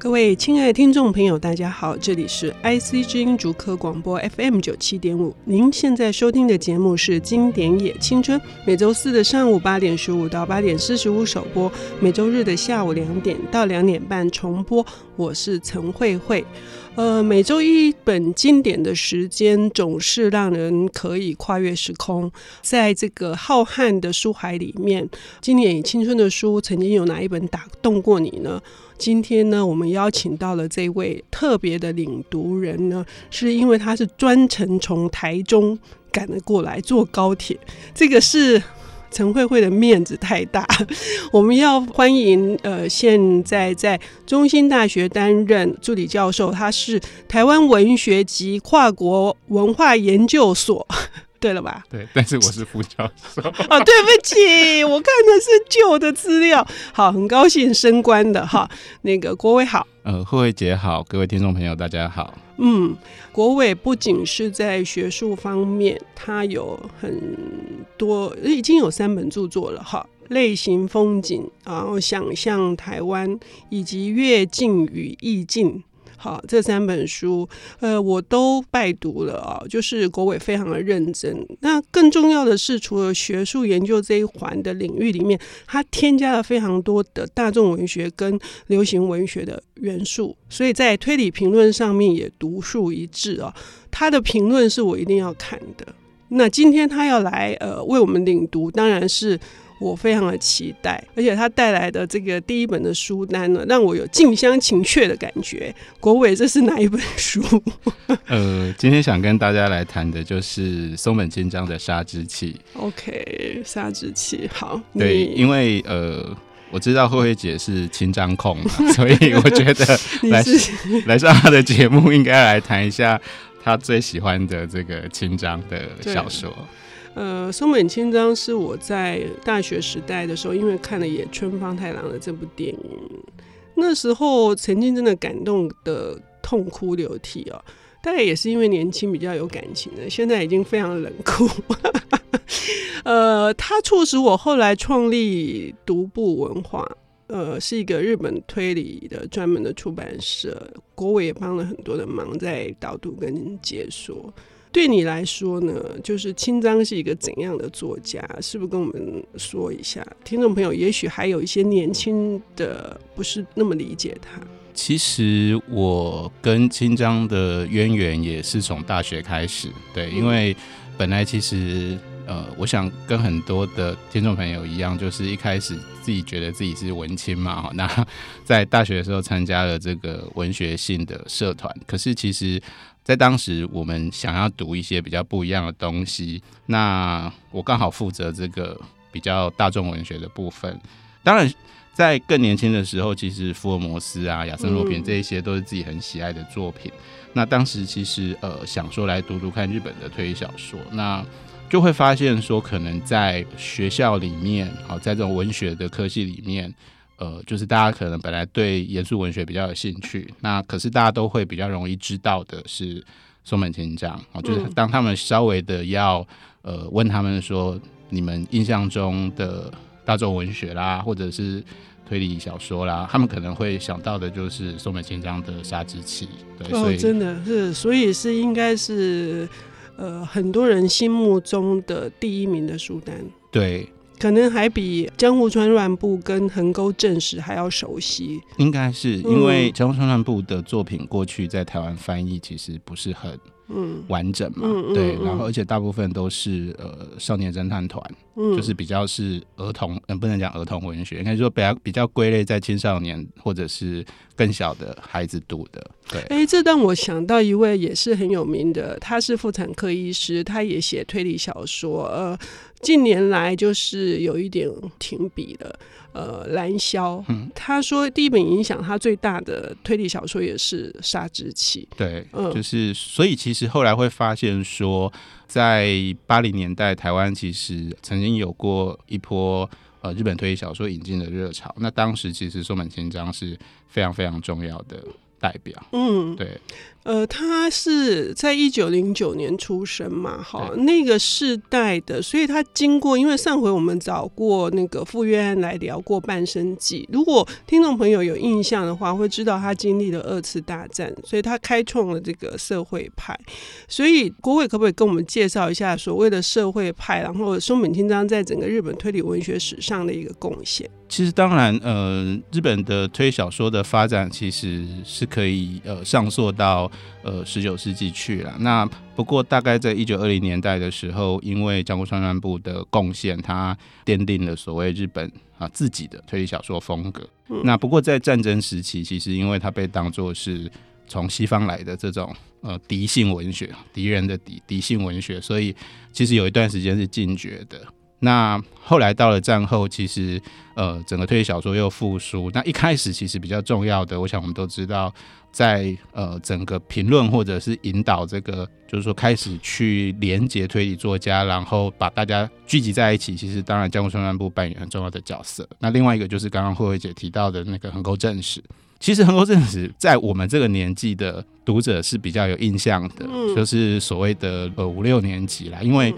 各位亲爱的听众朋友，大家好，这里是 IC 之音竹科广播 FM 九七点五。您现在收听的节目是《经典也青春》，每周四的上午八点十五到八点四十五首播，每周日的下午两点到两点半重播。我是陈慧慧。呃，每周一本经典的时间，总是让人可以跨越时空，在这个浩瀚的书海里面，《经典也青春》的书，曾经有哪一本打动过你呢？今天呢，我们邀请到了这位特别的领读人呢，是因为他是专程从台中赶了过来坐高铁。这个是陈慧慧的面子太大，我们要欢迎呃，现在在中兴大学担任助理教授，他是台湾文学及跨国文化研究所。对了吧？对，但是我是副教授。啊，对不起，我看的是旧的资料。好，很高兴升官的哈。那个国伟好，呃，慧慧姐好，各位听众朋友大家好。嗯，国伟不仅是在学术方面，他有很多，已经有三本著作了哈。类型风景，然后想象台湾，以及越境与意境。好，这三本书，呃，我都拜读了啊，就是国伟非常的认真。那更重要的是，除了学术研究这一环的领域里面，他添加了非常多的大众文学跟流行文学的元素，所以在推理评论上面也独树一帜啊。他的评论是我一定要看的。那今天他要来呃为我们领读，当然是。我非常的期待，而且他带来的这个第一本的书单呢，让我有近乡情怯的感觉。国伟，这是哪一本书？呃，今天想跟大家来谈的就是松本清张的《杀之气》。OK，《杀之气》好。对，因为呃，我知道慧慧姐是清张控嘛，所以我觉得 来来上他的节目，应该来谈一下他最喜欢的这个清张的小说。呃，松本清张是我在大学时代的时候，因为看了野村芳太郎的这部电影，那时候曾经真的感动的痛哭流涕哦。大概也是因为年轻比较有感情的，现在已经非常冷酷。呃，他促使我后来创立独步文化，呃，是一个日本推理的专门的出版社。国伟也帮了很多的忙，在导读跟解说。对你来说呢，就是清张是一个怎样的作家？是不是跟我们说一下？听众朋友也许还有一些年轻的不是那么理解他。其实我跟清张的渊源也是从大学开始，对，因为本来其实呃，我想跟很多的听众朋友一样，就是一开始自己觉得自己是文青嘛，那 在大学的时候参加了这个文学性的社团，可是其实。在当时，我们想要读一些比较不一样的东西。那我刚好负责这个比较大众文学的部分。当然，在更年轻的时候，其实福尔摩斯啊、亚森罗平这一些都是自己很喜爱的作品。嗯、那当时其实呃想说来读读看日本的推理小说，那就会发现说，可能在学校里面，好在这种文学的科系里面。呃，就是大家可能本来对严肃文学比较有兴趣，那可是大家都会比较容易知道的是松本清张哦，就是当他们稍微的要呃问他们说，你们印象中的大众文学啦，或者是推理小说啦，他们可能会想到的就是松本清张的《杀之气》。对，所以、哦、真的是，所以是应该是呃很多人心目中的第一名的书单。对。可能还比江户川乱步跟横沟正史还要熟悉，应该是因为江户川乱步的作品过去在台湾翻译其实不是很完整嘛，嗯、对，然后而且大部分都是呃少年侦探团，嗯、就是比较是儿童，嗯，不能讲儿童文学，应该说比较比较归类在青少年或者是更小的孩子读的，对。哎、欸，这让我想到一位也是很有名的，他是妇产科医师，他也写推理小说，呃。近年来就是有一点停笔了，呃，蓝霄，嗯，他说第一本影响他最大的推理小说也是《杀之气》，对，嗯，就是所以其实后来会发现说，在八零年代台湾其实曾经有过一波呃日本推理小说引进的热潮，那当时其实松本清张是非常非常重要的代表，嗯，对。呃，他是在一九零九年出生嘛，哈，那个世代的，所以他经过，因为上回我们找过那个傅约翰来聊过《半生记》，如果听众朋友有印象的话，会知道他经历了二次大战，所以他开创了这个社会派。所以国伟可不可以跟我们介绍一下所谓的社会派，然后松本清张在整个日本推理文学史上的一个贡献？其实当然，呃，日本的推小说的发展其实是可以呃上溯到呃十九世纪去了。那不过大概在一九二零年代的时候，因为江户川乱步的贡献，他奠定了所谓日本啊自己的推理小说风格。嗯、那不过在战争时期，其实因为他被当作是从西方来的这种呃敌性文学，敌人的敌敌性文学，所以其实有一段时间是禁绝的。那后来到了战后，其实呃整个推理小说又复苏。那一开始其实比较重要的，我想我们都知道，在呃整个评论或者是引导这个，就是说开始去连接推理作家，然后把大家聚集在一起。其实当然江户川乱步扮演很重要的角色。那另外一个就是刚刚慧慧姐提到的那个横沟正史。其实横沟正史在我们这个年纪的读者是比较有印象的，嗯、就是所谓的呃五六年级啦，因为。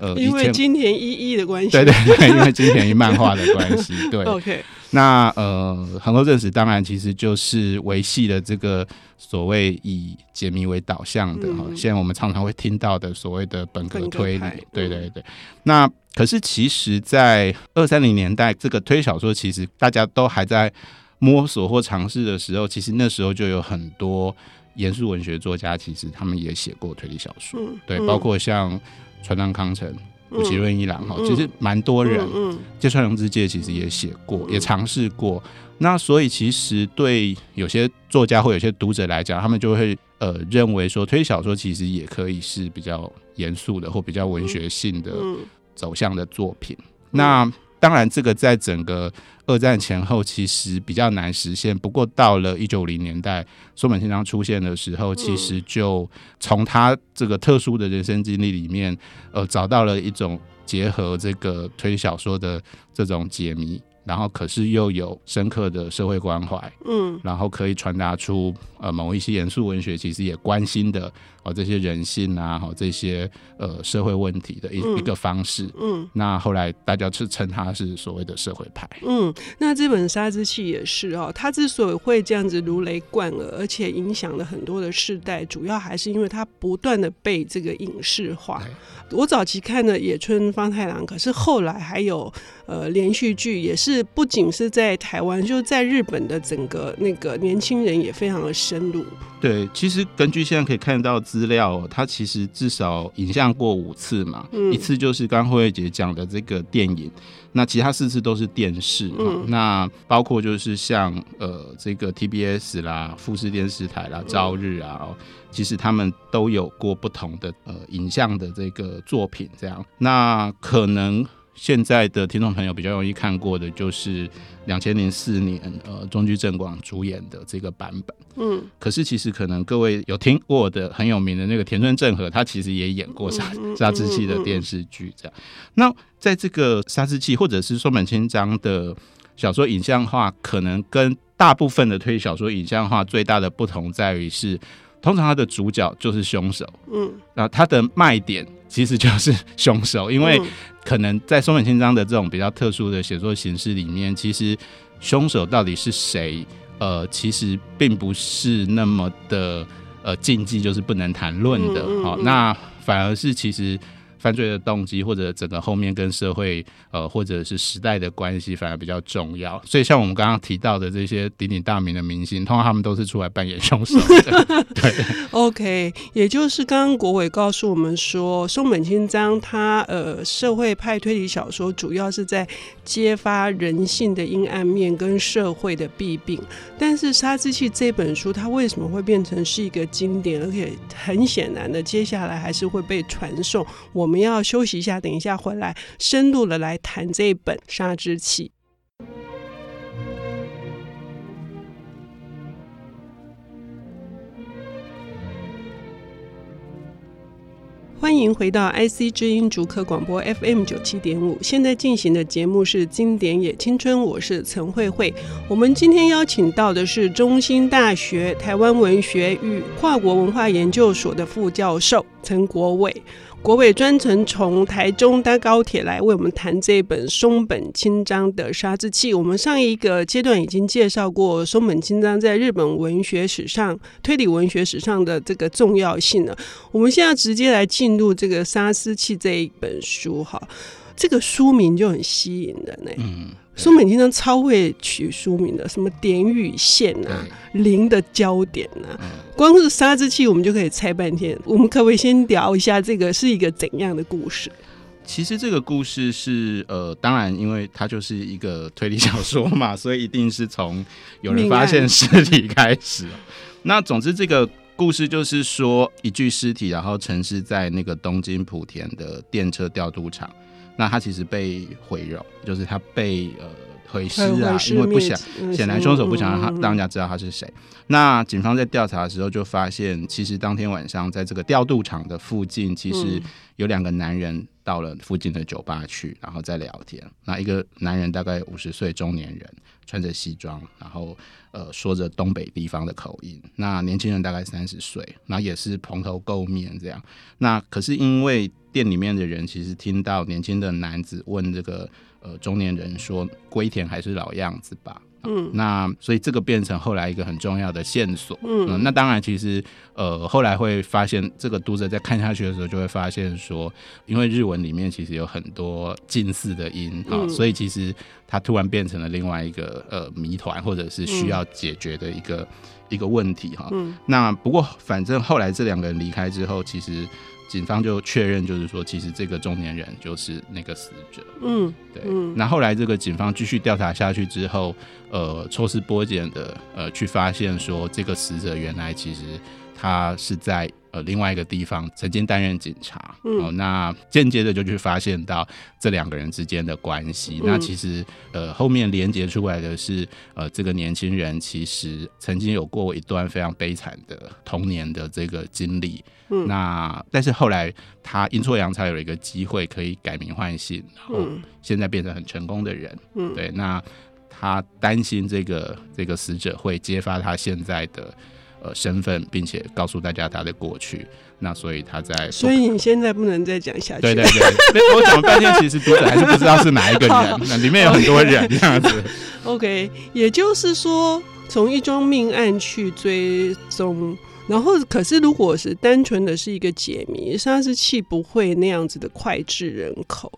呃，因为金田一一的关系，对对对，因为金田一漫画的关系，对。OK，那呃，横沟正史当然其实就是维系了这个所谓以解谜为导向的哈，嗯、现在我们常常会听到的所谓的本格推理，对对对。那可是其实，在二三零年代，这个推小说其实大家都还在摸索或尝试的时候，其实那时候就有很多严肃文学作家，其实他们也写过推理小说，嗯、对，包括像。川端康成、武崎润一郎哈，其实蛮多人。芥川龙之介其实也写过，也尝试过。那所以其实对有些作家或有些读者来讲，他们就会呃认为说，推理小说其实也可以是比较严肃的或比较文学性的走向的作品。那当然，这个在整个二战前后其实比较难实现。不过到了一九五零年代，松本清张出现的时候，其实就从他这个特殊的人生经历里面，呃，找到了一种结合这个推理小说的这种解谜。然后，可是又有深刻的社会关怀，嗯，然后可以传达出呃某一些严肃文学其实也关心的哦这些人性啊，哈这些呃社会问题的一、嗯、一个方式，嗯，那后来大家是称他是所谓的社会派，嗯，那这本《杀之气》也是哦，它之所以会这样子如雷贯耳，而且影响了很多的世代，主要还是因为它不断的被这个影视化。我早期看的野村方太郎，可是后来还有呃连续剧，也是不仅是在台湾，就在日本的整个那个年轻人也非常的深入。对，其实根据现在可以看到资料，他其实至少影像过五次嘛，嗯、一次就是刚慧慧姐讲的这个电影，那其他四次都是电视。嗯，那包括就是像呃这个 TBS 啦、富士电视台啦、朝日啊。嗯其实他们都有过不同的呃影像的这个作品，这样。那可能现在的听众朋友比较容易看过的，就是两千零四年呃中居正广主演的这个版本。嗯。可是其实可能各位有听过的很有名的那个田村正和，他其实也演过杀杀之气的电视剧，这样。那在这个杀之气或者是松本清张的小说影像化，可能跟大部分的推理小说影像化最大的不同在于是。通常他的主角就是凶手，嗯，那他的卖点其实就是凶手，因为可能在松本清张的这种比较特殊的写作形式里面，其实凶手到底是谁，呃，其实并不是那么的呃禁忌，就是不能谈论的，好，那反而是其实。犯罪的动机，或者整个后面跟社会呃，或者是时代的关系，反而比较重要。所以像我们刚刚提到的这些鼎鼎大名的明星，通常他们都是出来扮演凶手的。对，OK，也就是刚刚国伟告诉我们说，松本清张他呃社会派推理小说主要是在揭发人性的阴暗面跟社会的弊病。但是《杀之气》这本书，它为什么会变成是一个经典？而且很显然的，接下来还是会被传颂。我们。我们要休息一下，等一下回来深入的来谈这本《杀之气》。欢迎回到 IC 之音竹客广播 FM 九七点五。现在进行的节目是《经典也青春》，我是陈慧慧。我们今天邀请到的是中兴大学台湾文学与跨国文化研究所的副教授陈国伟。国伟专程从台中搭高铁来为我们谈这本松本清张的《杀之器》。我们上一个阶段已经介绍过松本清张在日本文学史上、推理文学史上的这个重要性了。我们现在直接来进入这个《杀之气》这一本书，哈，这个书名就很吸引人呢。嗯。松本清张超会取书名的，什么点与线啊，零的焦点啊，光是杀之气我们就可以猜半天。我们可不可以先聊一下这个是一个怎样的故事？其实这个故事是呃，当然，因为它就是一个推理小说嘛，所以一定是从有人发现尸体开始。那总之，这个故事就是说，一具尸体，然后沉尸在那个东京莆田的电车调度场。那他其实被毁容，就是他被呃毁尸啊，因为不想显然凶手不想让他让人家知道他是谁。那警方在调查的时候就发现，其实当天晚上在这个调度场的附近，其实有两个男人到了附近的酒吧去，然后在聊天。那一个男人大概五十岁中年人，穿着西装，然后呃说着东北地方的口音。那年轻人大概三十岁，那也是蓬头垢面这样。那可是因为店里面的人其实听到年轻的男子问这个呃中年人说：“龟田还是老样子吧？”嗯，那所以这个变成后来一个很重要的线索。嗯，嗯，那当然其实呃后来会发现，这个读者在看下去的时候就会发现说，因为日文里面其实有很多近似的音啊，嗯，所以其实它突然变成了另外一个呃谜团，或者是需要解决的一个，嗯，一个问题哈。嗯，那不过反正后来这两个人离开之后，其实。警方就确认，就是说，其实这个中年人就是那个死者。嗯，对。嗯，那后来这个警方继续调查下去之后，呃，抽丝剥茧的，呃，去发现说，这个死者原来其实他是在呃另外一个地方曾经担任警察。嗯，哦，那间接的就去发现到这两个人之间的关系。嗯，那其实呃后面连接出来的是，呃，这个年轻人其实曾经有过一段非常悲惨的童年的这个经历。嗯，那但是后来他阴错阳差有了一个机会可以改名换姓，然后现在变成很成功的人。嗯，对，那他担心这个这个死者会揭发他现在的呃身份，并且告诉大家他的过去。那所以他在，所以你现在不能再讲下去。对对对，我讲了半天，其实读者还是不知道是哪一个人，那里面有很多人这样子。OK，也就是说，从一桩命案去追踪。然后，可是如果是单纯的是一个解谜，杀之气不会那样子的脍炙人口。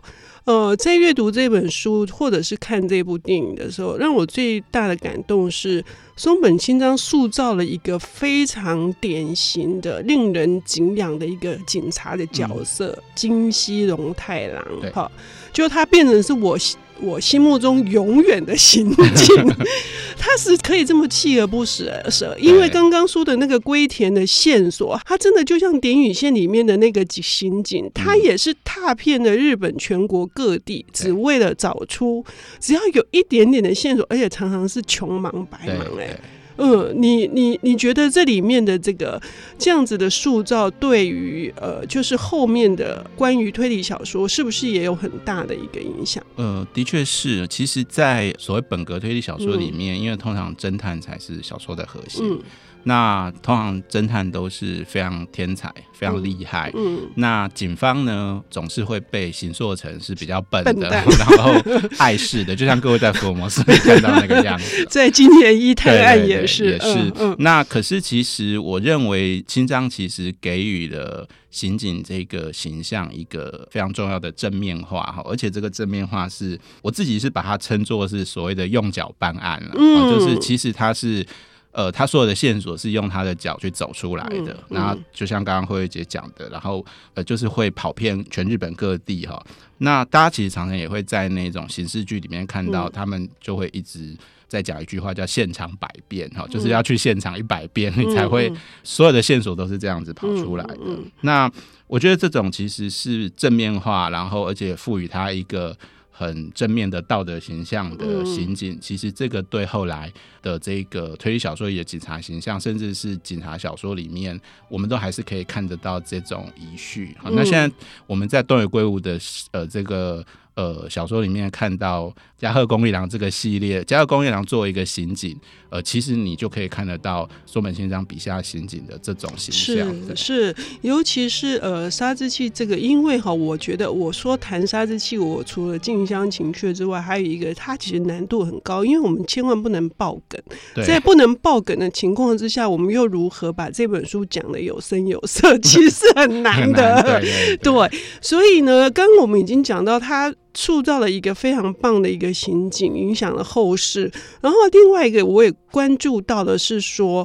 呃，在阅读这本书或者是看这部电影的时候，让我最大的感动是松本清张塑造了一个非常典型的、令人敬仰的一个警察的角色——嗯、金西荣太郎。哈，就他变成是我。我心目中永远的刑警，他是可以这么锲而不舍舍，因为刚刚说的那个龟田的线索，他真的就像点雨线里面的那个刑警，他也是踏遍了日本全国各地，只为了找出只要有一点点的线索，而且常常是穷忙白忙哎。嗯，你你你觉得这里面的这个这样子的塑造，对于呃，就是后面的关于推理小说，是不是也有很大的一个影响？呃，的确是。其实，在所谓本格推理小说里面，嗯、因为通常侦探才是小说的核心。嗯那通常侦探都是非常天才、非常厉害。嗯，嗯，那警方呢，总是会被形塑成是比较笨的，笨 然后碍事的，就像各位在福尔摩斯里看到那个样子。在金田一探案也是，也是。那可是，其实我认为清章其实给予了刑警这个形象一个非常重要的正面化哈，而且这个正面化是我自己是把它称作是所谓的用脚办案了，嗯，就是其实它是。呃，他所有的线索是用他的脚去走出来的，那嗯、然后就像刚刚慧慧姐讲的，然后呃，就是会跑遍全日本各地哈。那大家其实常常也会在那种刑事剧里面看到，他们就会一直在讲一句话叫“现场百遍”哈，就是要去现场一百遍，你才会所有的线索都是这样子跑出来的。嗯嗯嗯、那我觉得这种其实是正面化，然后而且赋予他一个。很正面的道德形象的刑警，嗯、其实这个对后来的这个推理小说里的警察形象，甚至是警察小说里面，我们都还是可以看得到这种遗绪。好，那现在我们在东野圭吾的呃这个。呃，小说里面看到加贺恭一郎这个系列，加贺恭一郎作为一个刑警，呃，其实你就可以看得到松本先生笔下刑警的这种形象。是是，尤其是呃，杀之气这个，因为哈，我觉得我说谈杀之气，我除了近乡情怯之外，还有一个，它其实难度很高，因为我们千万不能爆梗，在不能爆梗的情况之下，我们又如何把这本书讲的有声有色，其实很难的。难对，对，对，对，所以呢，刚刚我们已经讲到他。塑造了一个非常棒的一个刑警，影响了后世。然后另外一个我也关注到的是说，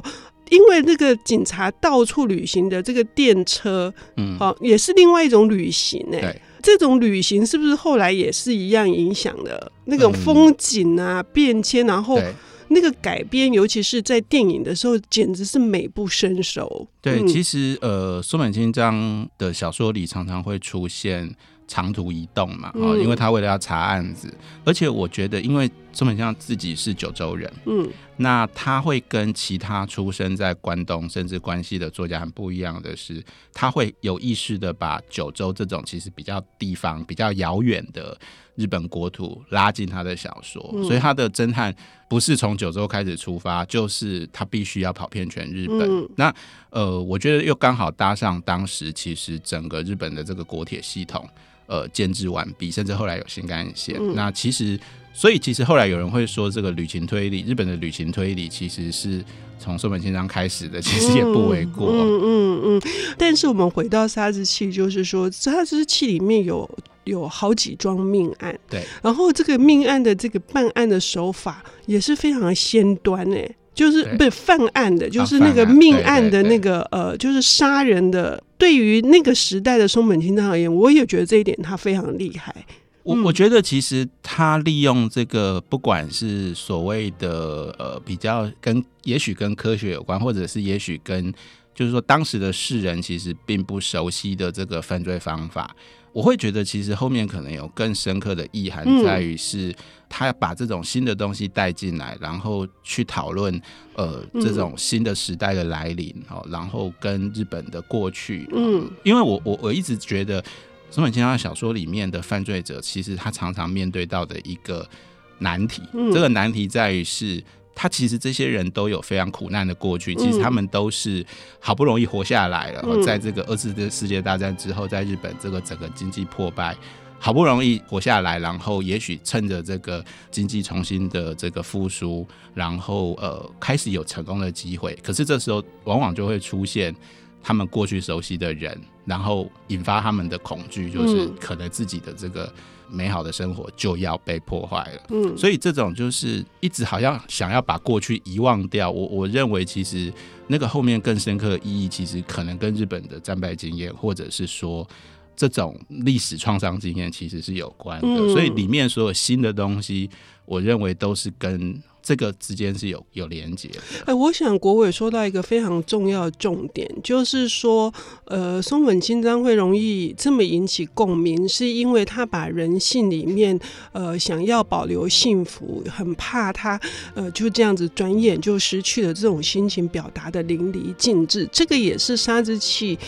因为那个警察到处旅行的这个电车，嗯，好，也是另外一种旅行哎、欸。这种旅行是不是后来也是一样影响的那种风景啊、嗯、变迁，然后那个改编，尤其是在电影的时候，简直是美不胜收。对，嗯、其实呃，苏本清张的小说里常常会出现。长途移动嘛，哦，因为他为了要查案子，嗯、而且我觉得，因为松本清张自己是九州人，嗯，那他会跟其他出生在关东甚至关西的作家很不一样的是，他会有意识的把九州这种其实比较地方、比较遥远的日本国土拉进他的小说，嗯、所以他的侦探不是从九州开始出发，就是他必须要跑遍全日本。嗯、那呃，我觉得又刚好搭上当时其实整个日本的这个国铁系统。呃，建制完毕，甚至后来有新干线。嗯、那其实，所以其实后来有人会说，这个旅行推理，日本的旅行推理其实是从松本清张开始的，其实也不为过。嗯嗯嗯。但是我们回到杀之气，就是说杀之气里面有有好几桩命案，对。然后这个命案的这个办案的手法也是非常的先端诶。就是不是犯案的，就是那个命案的那个呃，就是杀人的。对于那个时代的松本清张而言，我也觉得这一点他非常厉害。我我觉得其实他利用这个，不管是所谓的呃比较跟也许跟科学有关，或者是也许跟就是说当时的世人其实并不熟悉的这个犯罪方法。我会觉得，其实后面可能有更深刻的意涵，在于是他要把这种新的东西带进来，然后去讨论呃这种新的时代的来临，哦，然后跟日本的过去，嗯，因为我我我一直觉得松本清张小说里面的犯罪者，其实他常常面对到的一个难题，这个难题在于是。他其实这些人都有非常苦难的过去，其实他们都是好不容易活下来了。嗯、在这个二次世界大战之后，在日本这个整个经济破败，好不容易活下来，然后也许趁着这个经济重新的这个复苏，然后呃开始有成功的机会。可是这时候往往就会出现他们过去熟悉的人，然后引发他们的恐惧，就是可能自己的这个。美好的生活就要被破坏了，嗯，所以这种就是一直好像想要把过去遗忘掉。我我认为其实那个后面更深刻的意义，其实可能跟日本的战败经验，或者是说这种历史创伤经验，其实是有关的。所以里面所有新的东西，我认为都是跟。这个之间是有有连接的。哎，我想国伟说到一个非常重要的重点，就是说，呃，松本清张会容易这么引起共鸣，是因为他把人性里面，呃，想要保留幸福，很怕他，呃，就这样子转眼就失去了这种心情，表达的淋漓尽致。这个也是杀之气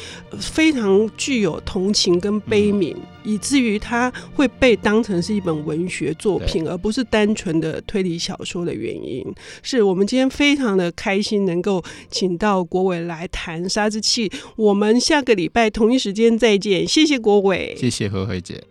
非常具有同情跟悲悯。嗯以至于它会被当成是一本文学作品，而不是单纯的推理小说的原因。是我们今天非常的开心，能够请到国伟来谈《杀之气》。我们下个礼拜同一时间再见，谢谢国伟，谢谢何慧姐。